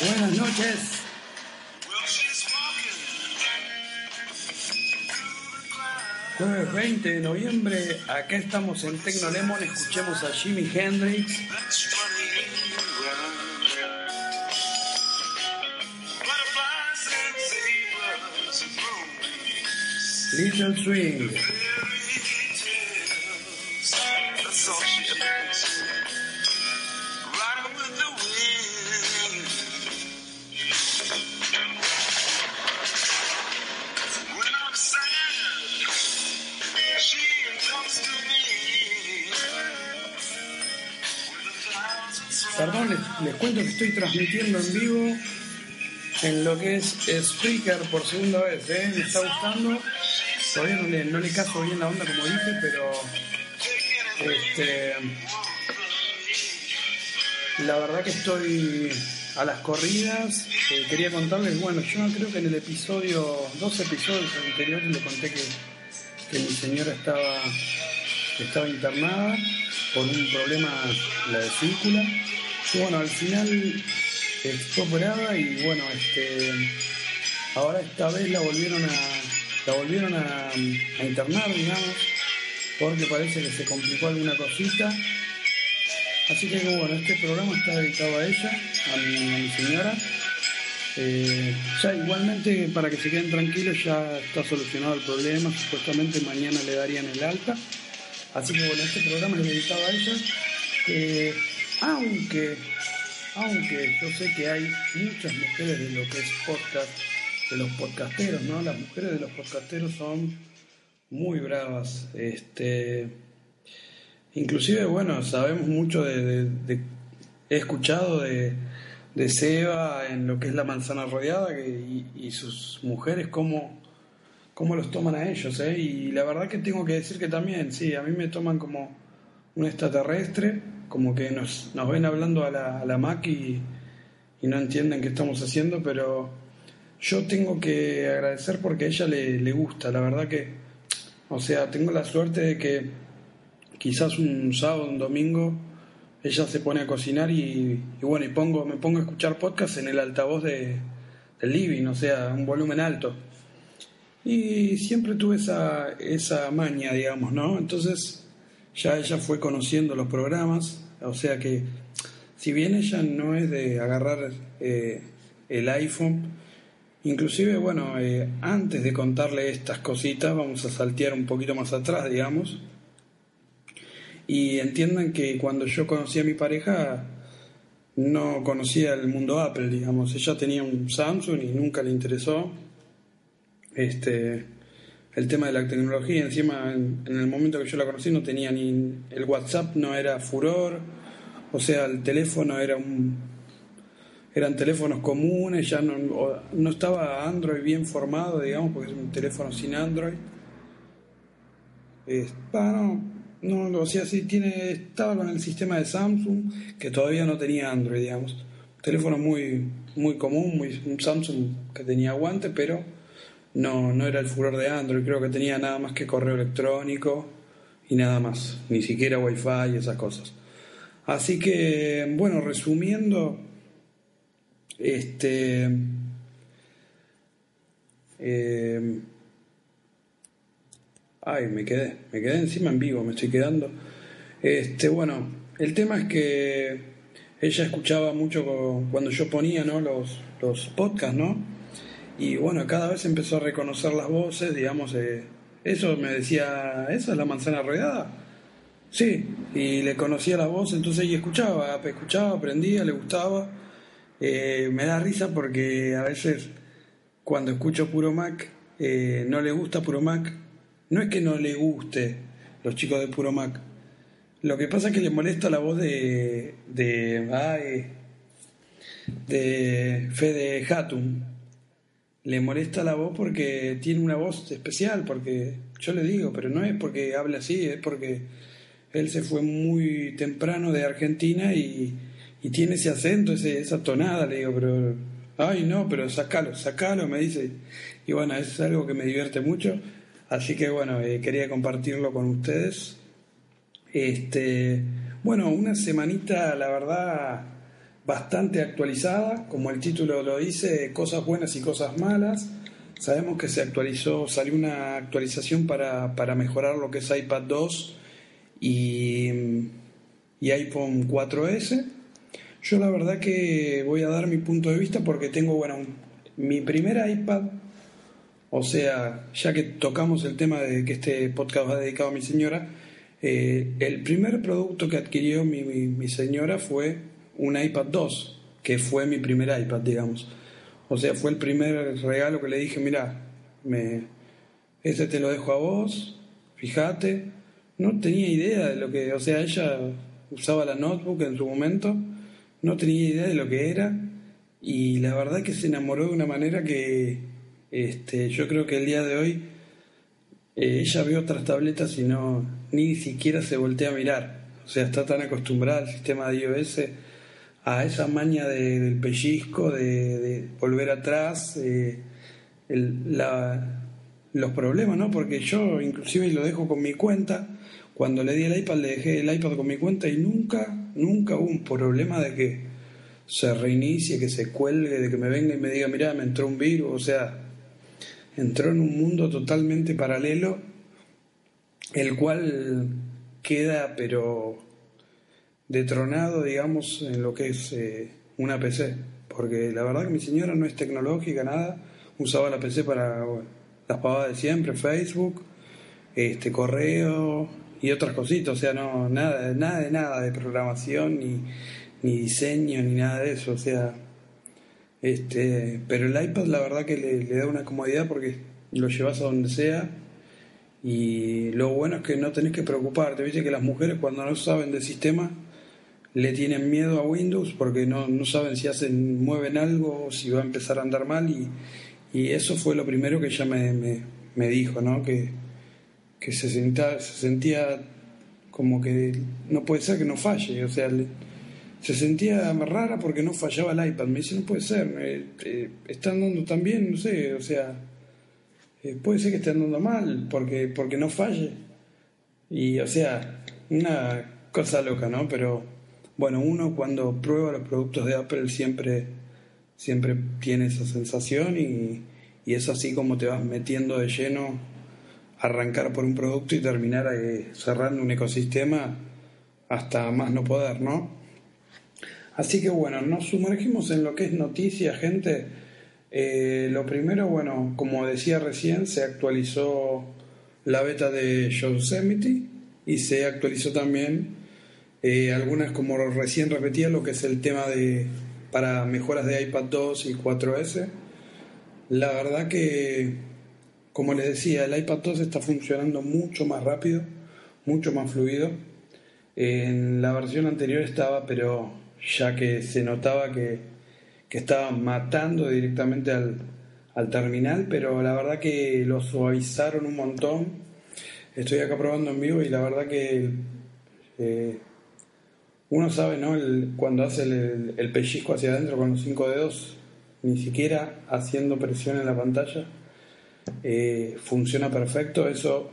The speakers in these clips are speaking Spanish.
Buenas noches. Jueves 20 de noviembre, acá estamos en Tecnolemon, escuchemos a Jimi Hendrix. Little Swing. Les, cuento que estoy transmitiendo en vivo en lo que es Spreaker por segunda vez, ¿eh? Me está gustando. Todavía no le, no le caso bien la onda como dije, pero este, la verdad que estoy a las corridas. Eh, quería contarles, bueno, yo creo que en el episodio, dos episodios anteriores le conté que, que mi señora estaba, estaba internada por un problema la vesícula. Bueno, al final fue operada y bueno, este, ahora esta vez la volvieron a, la volvieron a, internar, digamos, porque parece que se complicó alguna cosita. Así que bueno, este programa está dedicado a ella, a mi, a mi señora. Eh, ya igualmente para que se queden tranquilos ya está solucionado el problema, supuestamente mañana le darían el alta. Así que bueno, este programa es dedicado a ella. Eh, aunque, aunque yo sé que hay muchas mujeres de lo que es podcast, de los podcasteros, ¿no? Las mujeres de los podcasteros son muy bravas. Este, inclusive, bueno, sabemos mucho de, he escuchado de, de Seba en lo que es la manzana rodeada que- y, y sus mujeres cómo, cómo los toman a ellos, ¿eh? Y la verdad que tengo que decir que también, sí, a mí me toman como un extraterrestre, como que nos, nos ven hablando a la, a Mac y, y no entienden qué estamos haciendo, pero yo tengo que agradecer porque a ella le, gusta, la verdad que, o sea, tengo la suerte de que quizás un sábado, un domingo, ella se pone a cocinar y, y bueno, y pongo, me pongo a escuchar podcast en el altavoz de, del living, o sea, un volumen alto. Y siempre tuve esa, esa maña, digamos, ¿no? Entonces ya ella fue conociendo los programas, o sea que si bien ella no es de agarrar eh, el iPhone, inclusive, bueno, eh, antes de contarle estas cositas, vamos a saltear un poquito más atrás, digamos, y entiendan que cuando yo conocí a mi pareja, no conocía el mundo Apple, digamos, ella tenía un Samsung y nunca le interesó este el tema de la tecnología encima en, en el momento que yo la conocí no tenía ni el WhatsApp no era furor o sea el teléfono era un eran teléfonos comunes ya no, no estaba Android bien formado digamos porque es un teléfono sin Android no, no, o sea, sí tiene, estaba con el sistema de Samsung, que todavía no tenía Android, digamos. Un teléfono muy, muy común, muy, un Samsung que tenía aguante, pero no, no era el furor de Android, creo que tenía nada más que correo electrónico y nada más, ni siquiera Wi-Fi y esas cosas. Así que, bueno, resumiendo, este... eh, Ay, me quedé, me quedé encima en vivo, me estoy quedando. Este, bueno, el tema es que ella escuchaba mucho cuando yo ponía ¿no? los, los podcasts, ¿no? Y bueno, cada vez empezó a reconocer las voces, digamos, eh, eso me decía, ¿esa es la manzana rodeada? Sí, y le conocía la voz, entonces ella escuchaba, escuchaba, aprendía, le gustaba. Eh, me da risa porque a veces cuando escucho Puro Mac, eh, no le gusta Puro Mac. No es que no le guste los chicos de Puro Mac. Lo que pasa es que le molesta la voz de. de. Ay, de Fede Hatum. Le molesta la voz porque tiene una voz especial, porque yo le digo, pero no es porque habla así, es porque él se fue muy temprano de Argentina y, y tiene ese acento, ese, esa tonada, le digo, pero ay no, pero sacalo, sacalo, me dice. Y bueno, es algo que me divierte mucho. Así que bueno, eh, quería compartirlo con ustedes. Este, bueno, una semanita, la verdad, bastante actualizada, como el título lo dice, cosas buenas y cosas malas. Sabemos que se actualizó, salió una actualización para, para mejorar lo que es iPad 2 y, y iPhone 4S yo la verdad que voy a dar mi punto de vista porque tengo, bueno, mi primer iPad, o sea, ya que tocamos el tema de que este podcast va dedicado a mi señora, eh, el primer producto que adquirió mi, mi, señora fue un iPad 2, que fue mi primer iPad, digamos. O sea, fue el primer regalo que le dije, mira, me, ese te lo dejo a vos, fíjate. No tenía idea de lo que, o sea, ella usaba la notebook en su momento no tenía idea de lo que era y la verdad que se enamoró de una manera que este, yo creo que el día de hoy eh, ella ve otras tabletas y no ni siquiera se voltea a mirar. O sea, está tan acostumbrada al sistema de iOS a esa maña del pellizco, de, volver atrás, eh, los problemas, ¿no? Porque yo inclusive lo dejo con mi cuenta cuando le di el iPad, le dejé el iPad con mi cuenta y nunca, nunca hubo un problema de que se reinicie, que se cuelgue, de que me venga y me diga, mira, me entró un virus, o sea, entró en un mundo totalmente paralelo, el cual queda, pero detronado, digamos, en lo que es eh, una PC, porque la verdad que mi señora no es tecnológica, nada, usaba la PC para las pavadas de siempre, Facebook, este correo, y otras cositas, o sea, no, nada, nada de nada de programación, ni, ni diseño, ni nada de eso, o sea, este, pero el iPad la verdad que le, da una comodidad porque lo llevas a donde sea. Y lo bueno es que no tenés que preocuparte, viste que las mujeres cuando no saben del sistema le tienen miedo a Windows porque no, no saben si hacen, mueven algo o si va a empezar a andar mal y, y eso fue lo primero que ella me, me, me dijo, ¿no? Que, que se sentía, se sentía como que no puede ser que no falle, o sea, se sentía rara porque no fallaba el iPad. Me dice, no puede ser, eh, está andando tan bien, no sé, o sea, eh, puede ser que esté andando mal porque, porque no falle. Y, o sea, una cosa loca, ¿no? Pero, bueno, uno cuando prueba los productos de Apple siempre, siempre tiene esa sensación y, y es así como te vas metiendo de lleno arrancar por un producto y terminar cerrando un ecosistema hasta más no poder, ¿no? Así que bueno, nos sumergimos en lo que es noticias, gente. Eh, lo primero, bueno, como decía recién, se actualizó la beta de Yosemite y se actualizó también eh, algunas, como recién repetía, lo que es el tema de para mejoras de iPad 2 y 4S. La verdad que como les decía, el iPad 2 está funcionando mucho más rápido, mucho más fluido. En la versión anterior estaba, pero ya que se notaba que, estaba matando directamente al, terminal, pero la verdad que lo suavizaron un montón. Estoy acá probando en vivo y la verdad que eh, uno sabe, ¿no? cuando hace el, el, pellizco hacia adentro con los cinco dedos, ni siquiera haciendo presión en la pantalla, eh, funciona perfecto, eso,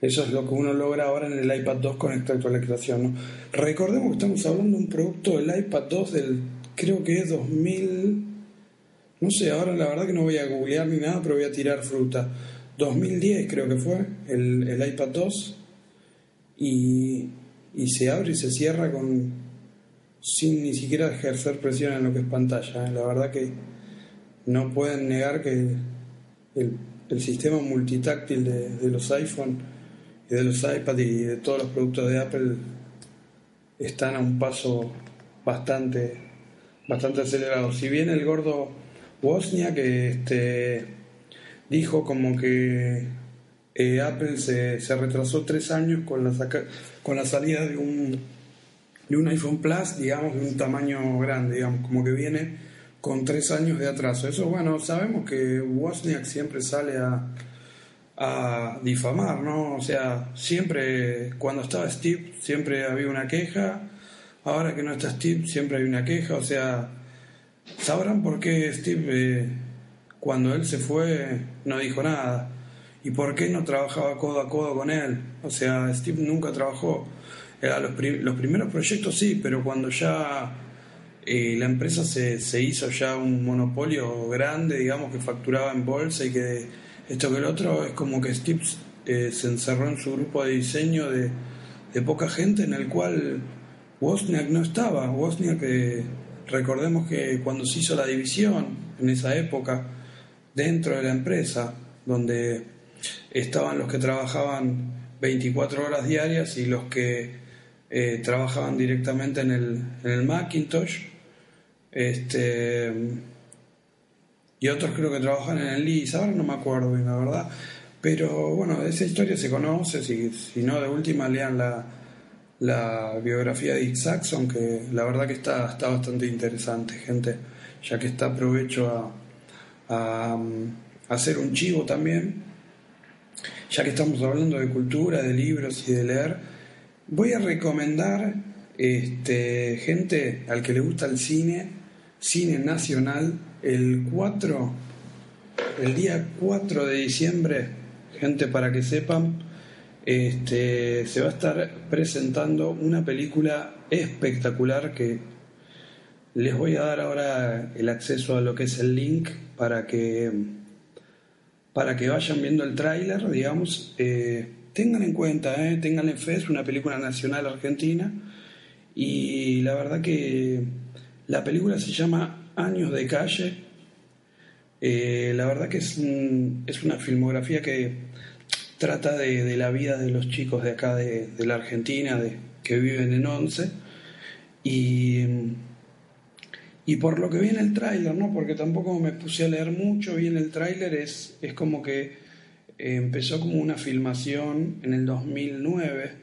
eso es lo que uno logra ahora en el iPad 2 con esta actualización. ¿no? Recordemos que estamos hablando de un producto del iPad 2 del, creo que es 2000, no sé, ahora la verdad que no voy a googlear ni nada, pero voy a tirar fruta. 2010 creo que fue el, el iPad 2 y, y se abre y se cierra con, sin ni siquiera ejercer presión en lo que es pantalla. ¿eh? La verdad que no pueden negar que el, sistema multitáctil de, los iPhone y de los iPad y de todos los productos de Apple están a un paso bastante, bastante acelerado. Si bien el gordo Bosnia que este, dijo como que eh, Apple se, se, retrasó tres años con la, con la salida de un, de un iPhone Plus, digamos, de un tamaño grande, digamos, como que viene con tres años de atraso. Eso, bueno, sabemos que Wozniak siempre sale a, a difamar, ¿no? O sea, siempre, cuando estaba Steve, siempre había una queja. Ahora que no está Steve, siempre hay una queja. O sea, sabrán por qué Steve, eh, cuando él se fue, no dijo nada. ¿Y por qué no trabajaba codo a codo con él? O sea, Steve nunca trabajó. los, los primeros proyectos sí, pero cuando ya eh, la empresa se, se, hizo ya un monopolio grande, digamos, que facturaba en bolsa y que esto que el otro es como que Steve eh, se encerró en su grupo de diseño de, de poca gente en el cual Wozniak no estaba. Wozniak, eh, recordemos que cuando se hizo la división en esa época, dentro de la empresa, donde estaban los que trabajaban 24 horas diarias y los que trabajaban directamente en el, en el Macintosh, este, y otros creo que trabajan en el LIS, ahora no me acuerdo bien la verdad. Pero bueno, esa historia se conoce, si, si no de última lean la, la biografía de Dick Saxon, que la verdad que está, está bastante interesante, gente, ya que está aprovecho a, a, a hacer un chivo también, ya que estamos hablando de cultura, de libros y de leer, voy a recomendar este, gente al que le gusta el cine, Cine Nacional el 4, el día 4 de diciembre, gente para que sepan, este, se va a estar presentando una película espectacular que les voy a dar ahora el acceso a lo que es el link para que para que vayan viendo el tráiler, digamos, eh, tengan en cuenta, eh, tengan en fe, es una película nacional argentina y la verdad que la película se llama Años de calle. Eh, la verdad que es, es, una filmografía que trata de, la vida de los chicos de acá de, la Argentina, de, que viven en Once. Y, y por lo que vi en el tráiler, ¿no? porque tampoco me puse a leer mucho, vi en el tráiler, es, es como que empezó como una filmación en el 2009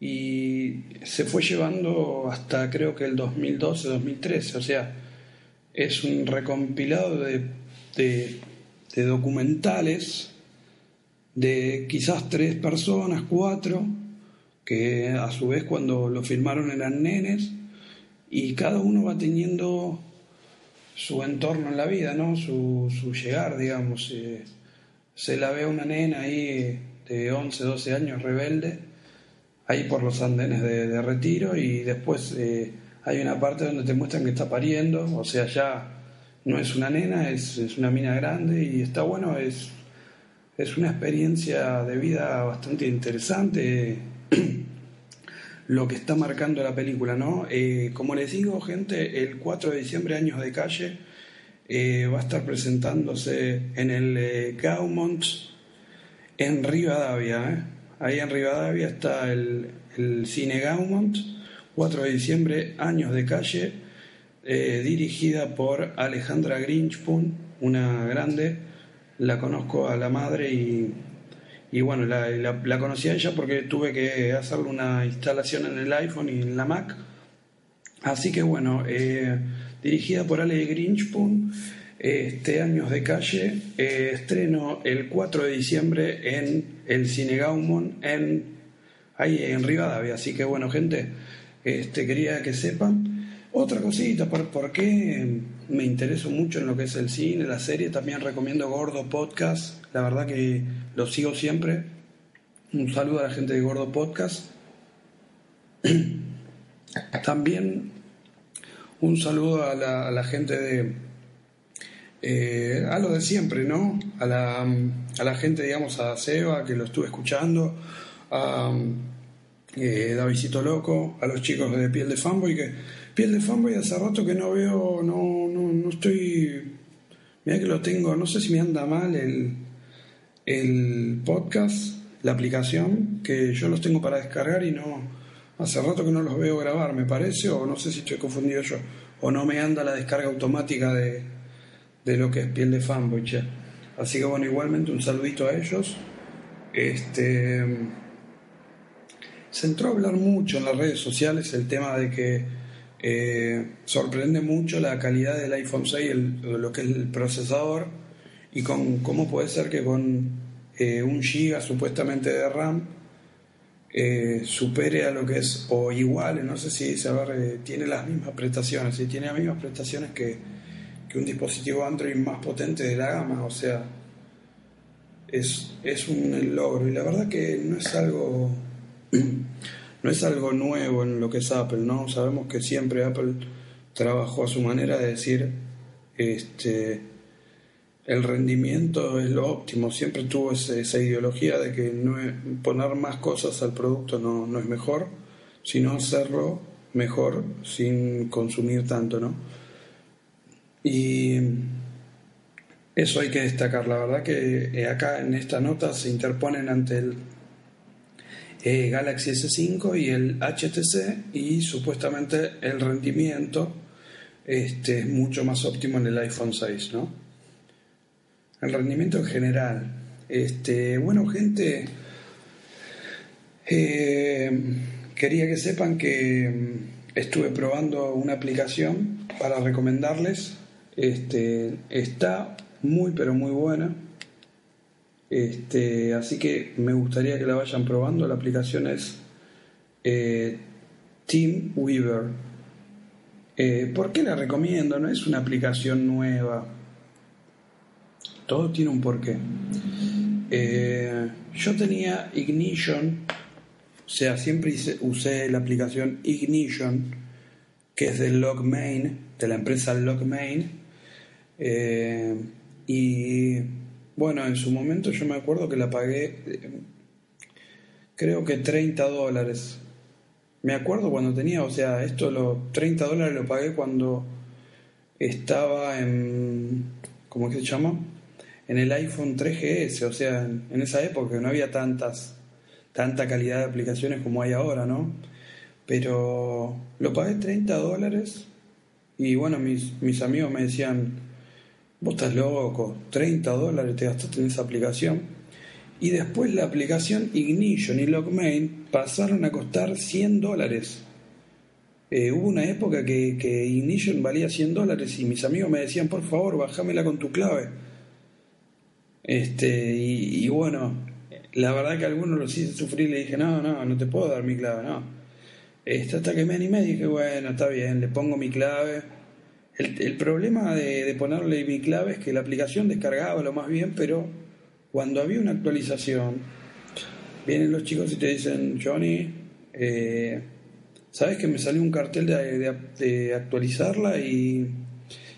y se fue llevando hasta creo que el 2012-2013, o sea, es un recompilado de, de, documentales de quizás tres personas, cuatro, que a su vez cuando lo filmaron eran nenes, y cada uno va teniendo su entorno en la vida, ¿no? Su, su llegar, digamos. Eh, se la ve a una nena ahí de 11, 12 años rebelde ahí por los andenes de, retiro y después eh, hay una parte donde te muestran que está pariendo, o sea, ya no es una nena, es, una mina grande y está bueno, es, es una experiencia de vida bastante interesante lo que está marcando la película, ¿no? Eh, como les digo, gente, el 4 de diciembre, Años de Calle, eh, va a estar presentándose en el Gaumont en Rivadavia, Ahí en Rivadavia está el, Cine Gaumont, 4 de diciembre, Años de Calle, eh, dirigida por Alejandra Grinchpun, una grande. La conozco a la madre y, y bueno, la, la, conocí a ella porque tuve que hacerle una instalación en el iPhone y en la Mac. Así que bueno, eh, dirigida por Ale Grinchpun este Años de Calle, eh, estreno el 4 de diciembre en el Cine Gaumont, en, ahí en Rivadavia. Así que bueno, gente, este, quería que sepan. Otra cosita, ¿por, qué me intereso mucho en lo que es el cine, la serie? También recomiendo Gordo Podcast, la verdad que lo sigo siempre. Un saludo a la gente de Gordo Podcast. También un saludo a la gente de eh, a lo de siempre, ¿no? A la, a la gente, digamos, a Seba, que lo estuve escuchando, a eh, Davidito Loco, a los chicos de Piel de Fanboy, que, Piel de fanboy hace rato que no veo, no, no, no estoy. Mira que lo tengo, no sé si me anda mal el, el podcast, la aplicación, que yo los tengo para descargar y no. Hace rato que no los veo grabar, me parece, o no sé si estoy confundido yo, o no me anda la descarga automática de, de lo que es piel de fanboy, che. Así que bueno, igualmente un saludito a ellos. Este se entró a hablar mucho en las redes sociales el tema de que eh, sorprende mucho la calidad del iPhone 6, lo que es el procesador, y con cómo puede ser que con eh, un giga supuestamente de RAM eh, supere a lo que es, o igual, no sé si saber, tiene las mismas prestaciones, si tiene las mismas prestaciones que, que un dispositivo Android más potente de la gama, o sea, es, es un logro, y la verdad que no es algo no es algo nuevo en lo que es Apple, ¿no? Sabemos que siempre Apple trabajó a su manera de decir, este, el rendimiento es lo óptimo, siempre tuvo esa ideología de que no poner más cosas al producto no, es mejor, sino hacerlo mejor sin consumir tanto, ¿no? Y eso hay que destacar, la verdad que eh, acá en esta nota se interponen ante el eh, Galaxy S5 y el HTC y supuestamente el rendimiento este, es mucho más óptimo en el iPhone 6, ¿no? El rendimiento en general. Este, bueno, gente, eh, quería que sepan que mm, estuve probando una aplicación para recomendarles. Este, está muy pero muy buena este, así que me gustaría que la vayan probando. La aplicación es eh, Team Weaver. Eh, ¿Por qué la recomiendo? No es una aplicación nueva. Todo tiene un porqué. Eh, yo tenía Ignition, o sea, siempre usé la aplicación Ignition, que es de Logmain, de la empresa Logmain. y bueno, en su momento yo me acuerdo que la pagué, creo que 30 dólares. Me acuerdo cuando tenía, o sea, esto, los 30 dólares lo pagué cuando estaba en, ¿cómo que se llama? En el iPhone 3GS, o sea, en, esa época no había tantas, tanta calidad de aplicaciones como hay ahora, ¿no? Pero lo pagué 30 dólares y bueno, mis, mis amigos me decían, Vos estás loco, 30 dólares te gastaste en esa aplicación. Y después la aplicación Ignition y Logmain pasaron a costar 100 dólares. Eh, hubo una época que, que, Ignition valía 100 dólares y mis amigos me decían, por favor, bajámela con tu clave. Este, y, y bueno, la verdad que algunos los hice sufrir y le dije, no, no, no te puedo dar mi clave, no. Este, hasta que me animé dije, bueno, está bien, le pongo mi clave el, problema de, ponerle mi clave es que la aplicación descargaba lo más bien, pero cuando había una actualización, vienen los chicos y te dicen, Johnny, eh, ¿sabes que me salió un cartel de, actualizarla y,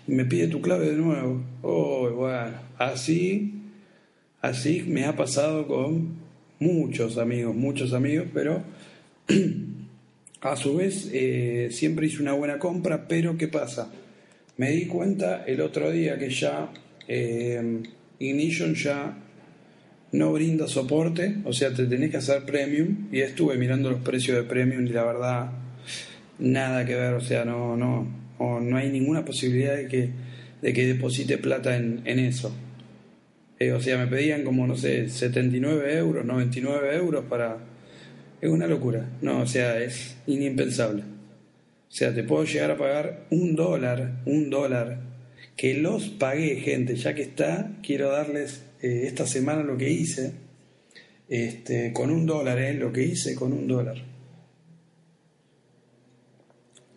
me pide tu clave de nuevo? Oh, bueno, así, así me ha pasado con muchos amigos, muchos amigos, pero a su vez eh, siempre hice una buena compra, pero ¿qué pasa? Me di cuenta el otro día que ya eh, Ignition ya no brinda soporte, o sea, te tenés que hacer premium y estuve mirando los precios de premium y la verdad nada que ver, o sea, no no no, hay ninguna posibilidad de que de que deposite plata en, eso. Eh, o sea, me pedían como, no sé, 79 euros, 99 euros para... Es una locura. No, o sea, es inimpensable. O sea, te puedo llegar a pagar un dólar, un dólar, que los pagué, gente, ya que está, quiero darles eh, esta semana lo que hice, este, con un dólar, eh, lo que hice con un dólar.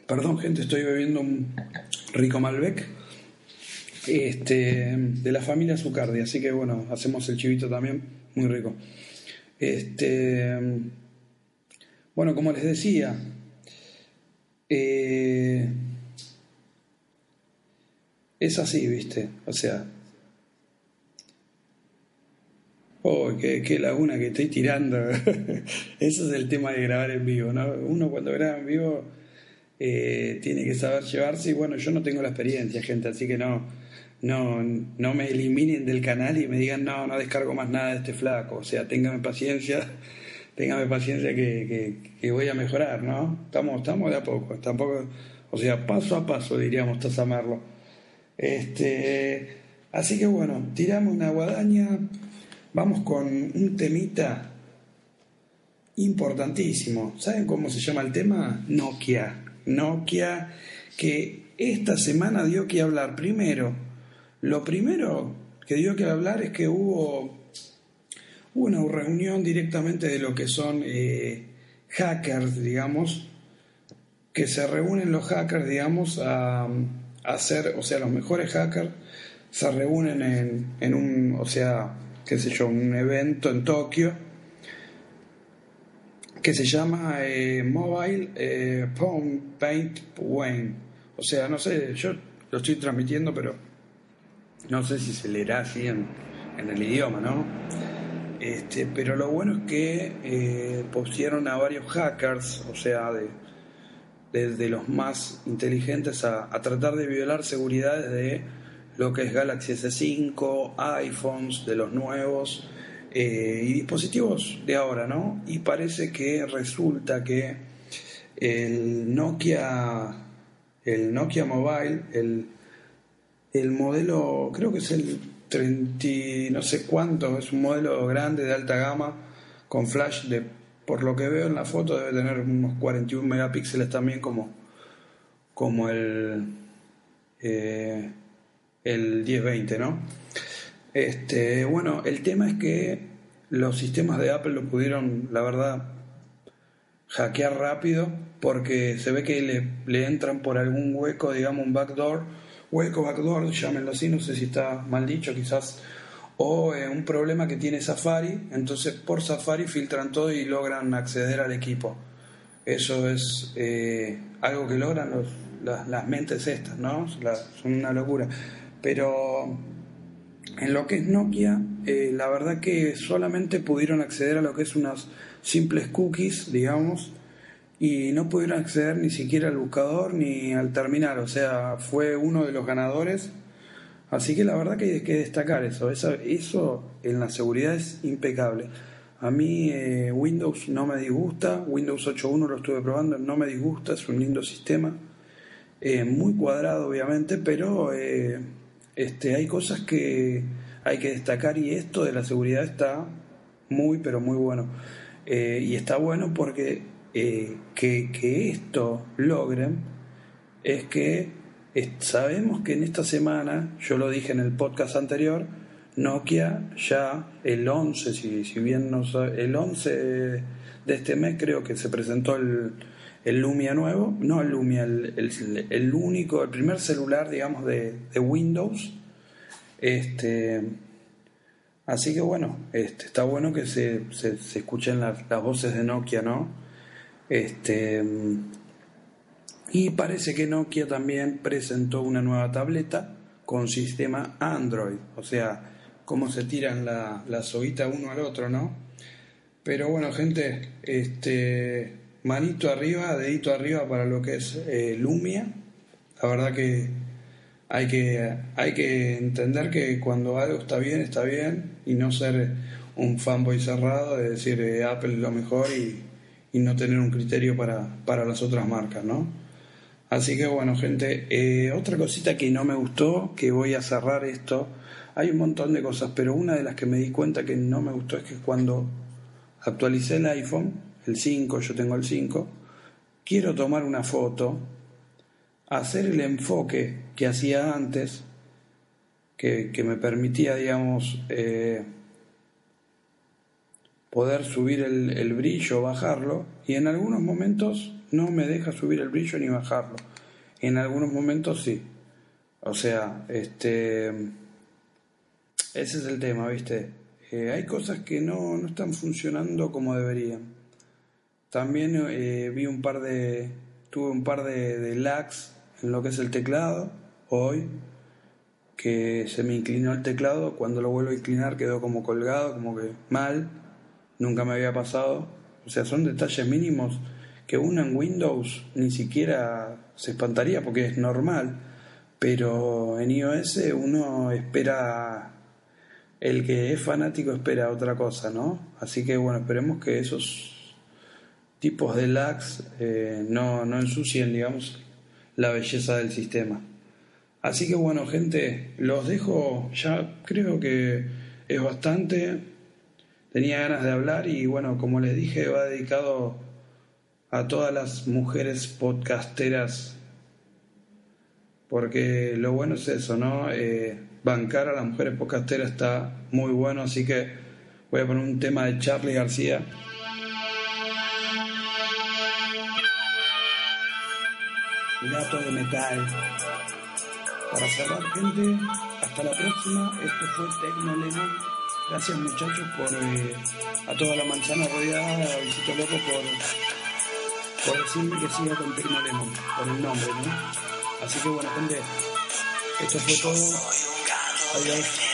Perdón, gente, estoy bebiendo un rico Malbec este, de la familia Zucardi, así que bueno, hacemos el chivito también, muy rico. Este, bueno, como les decía, eh, es así, ¿viste? O sea, oh, qué, laguna que estoy tirando. Ese es el tema de grabar en vivo, ¿no? Uno cuando graba en vivo eh, tiene que saber llevarse y bueno, yo no tengo la experiencia, gente, así que no, no, no me eliminen del canal y me digan, no, no descargo más nada de este flaco, o sea, téngame paciencia, téngame paciencia que, voy a mejorar, ¿no? Estamos, estamos de a poco, tampoco, o sea, paso a paso diríamos Tazamarlo. Este, así que bueno, tiramos una guadaña, vamos con un temita importantísimo. ¿Saben cómo se llama el tema? Nokia. Nokia, que esta semana dio que hablar. Primero, lo primero que dio que hablar es que hubo una reunión directamente de lo que son eh, hackers, digamos, que se reúnen los hackers, digamos, a, hacer, o sea, los mejores hackers se reúnen en, en un, o sea, qué sé yo, un evento en Tokio que se llama eh, Mobile eh, Paint Wayne. O sea, no sé, yo lo estoy transmitiendo, pero no sé si se leerá así en, el idioma, ¿no? Este, pero lo bueno es que eh, pusieron a varios hackers, o sea, de, los más inteligentes a, a, tratar de violar seguridades de lo que es Galaxy S5, iPhones, de los nuevos, eh, y dispositivos de ahora, ¿no? Y parece que resulta que el Nokia, el Nokia Mobile, el, el modelo, creo que es el 30, no sé cuánto, es un modelo grande de alta gama con flash de, por lo que veo en la foto, debe tener unos 41 megapíxeles también como, como el, eh, el 1020, ¿no? Este, bueno, el tema es que los sistemas de Apple lo pudieron, la verdad, hackear rápido porque se ve que le, le entran por algún hueco, digamos un backdoor, hueco backdoor, llámenlo así, no sé si está mal dicho quizás, o eh, un problema que tiene Safari, entonces por Safari filtran todo y logran acceder al equipo. Eso es eh, algo que logran las, mentes estas, ¿no? son una locura. Pero en lo que es Nokia, eh, la verdad que solamente pudieron acceder a lo que es unas simples cookies, digamos, y no pudieron acceder ni siquiera al buscador ni al terminal, o sea, fue uno de los ganadores. Así que la verdad que hay que destacar eso, eso, en la seguridad es impecable. A mí eh, Windows no me disgusta, Windows 8.1 lo estuve probando, no me disgusta, es un lindo sistema, eh, muy cuadrado obviamente, pero este, hay cosas que hay que destacar y esto de la seguridad está muy, pero muy bueno. Eh, y está bueno porque eh, que, esto logren es que sabemos que en esta semana, yo lo dije en el podcast anterior, Nokia ya el 11, si, si bien no el 11 de este mes creo que se presentó el, el Lumia nuevo, no el Lumia, el, el, único, el primer celular, digamos, de, de, Windows. Este, así que bueno, este, está bueno que se, se, escuchen las, las, voces de Nokia, ¿no? Este, y parece que Nokia también presentó una nueva tableta con sistema Android, o sea, cómo se tiran la, la uno al otro, ¿no? Pero bueno, gente, este manito arriba, dedito arriba para lo que es eh, Lumia. La verdad que hay, que hay que entender que cuando algo está bien, está bien y no ser un fanboy cerrado de decir eh, Apple es lo mejor y, y, no tener un criterio para, para las otras marcas, ¿no? Así que bueno, gente, eh, otra cosita que no me gustó, que voy a cerrar esto, hay un montón de cosas, pero una de las que me di cuenta que no me gustó es que cuando actualicé el iPhone, el 5, yo tengo el 5, quiero tomar una foto, hacer el enfoque que hacía antes, que, me permitía, digamos, eh, poder subir el, brillo, bajarlo, y en algunos momentos no me deja subir el brillo ni bajarlo. En algunos momentos sí. O sea, este ese es el tema, ¿viste? Eh, hay cosas que no, no están funcionando como deberían. También eh, vi un par de, tuve un par de, de lags en lo que es el teclado hoy, que se me inclinó el teclado, cuando lo vuelvo a inclinar quedó como colgado, como que mal, nunca me había pasado. O sea, son detalles mínimos que uno en Windows ni siquiera se espantaría porque es normal, pero en iOS uno espera, el que es fanático espera otra cosa, ¿no? Así que bueno, esperemos que esos tipos de lags eh, no, no ensucien, digamos, la belleza del sistema. Así que bueno, gente, los dejo, ya creo que es bastante. Tenía ganas de hablar y bueno, como les dije, va dedicado a todas las mujeres podcasteras, porque lo bueno es eso, ¿no? Eh, bancar a las mujeres podcasteras está muy bueno, así que voy a poner un tema de Charlie García. Gato de metal. Para cerrar, gente, hasta la próxima. Esto fue Tecno. Gracias, muchachos, por eh, a toda la manzana rodeada, a Visito Loco, por, por decirme que siga con Tecno Lemon, por el nombre, ¿no? Así que, bueno, gente, esto fue todo. Adiós.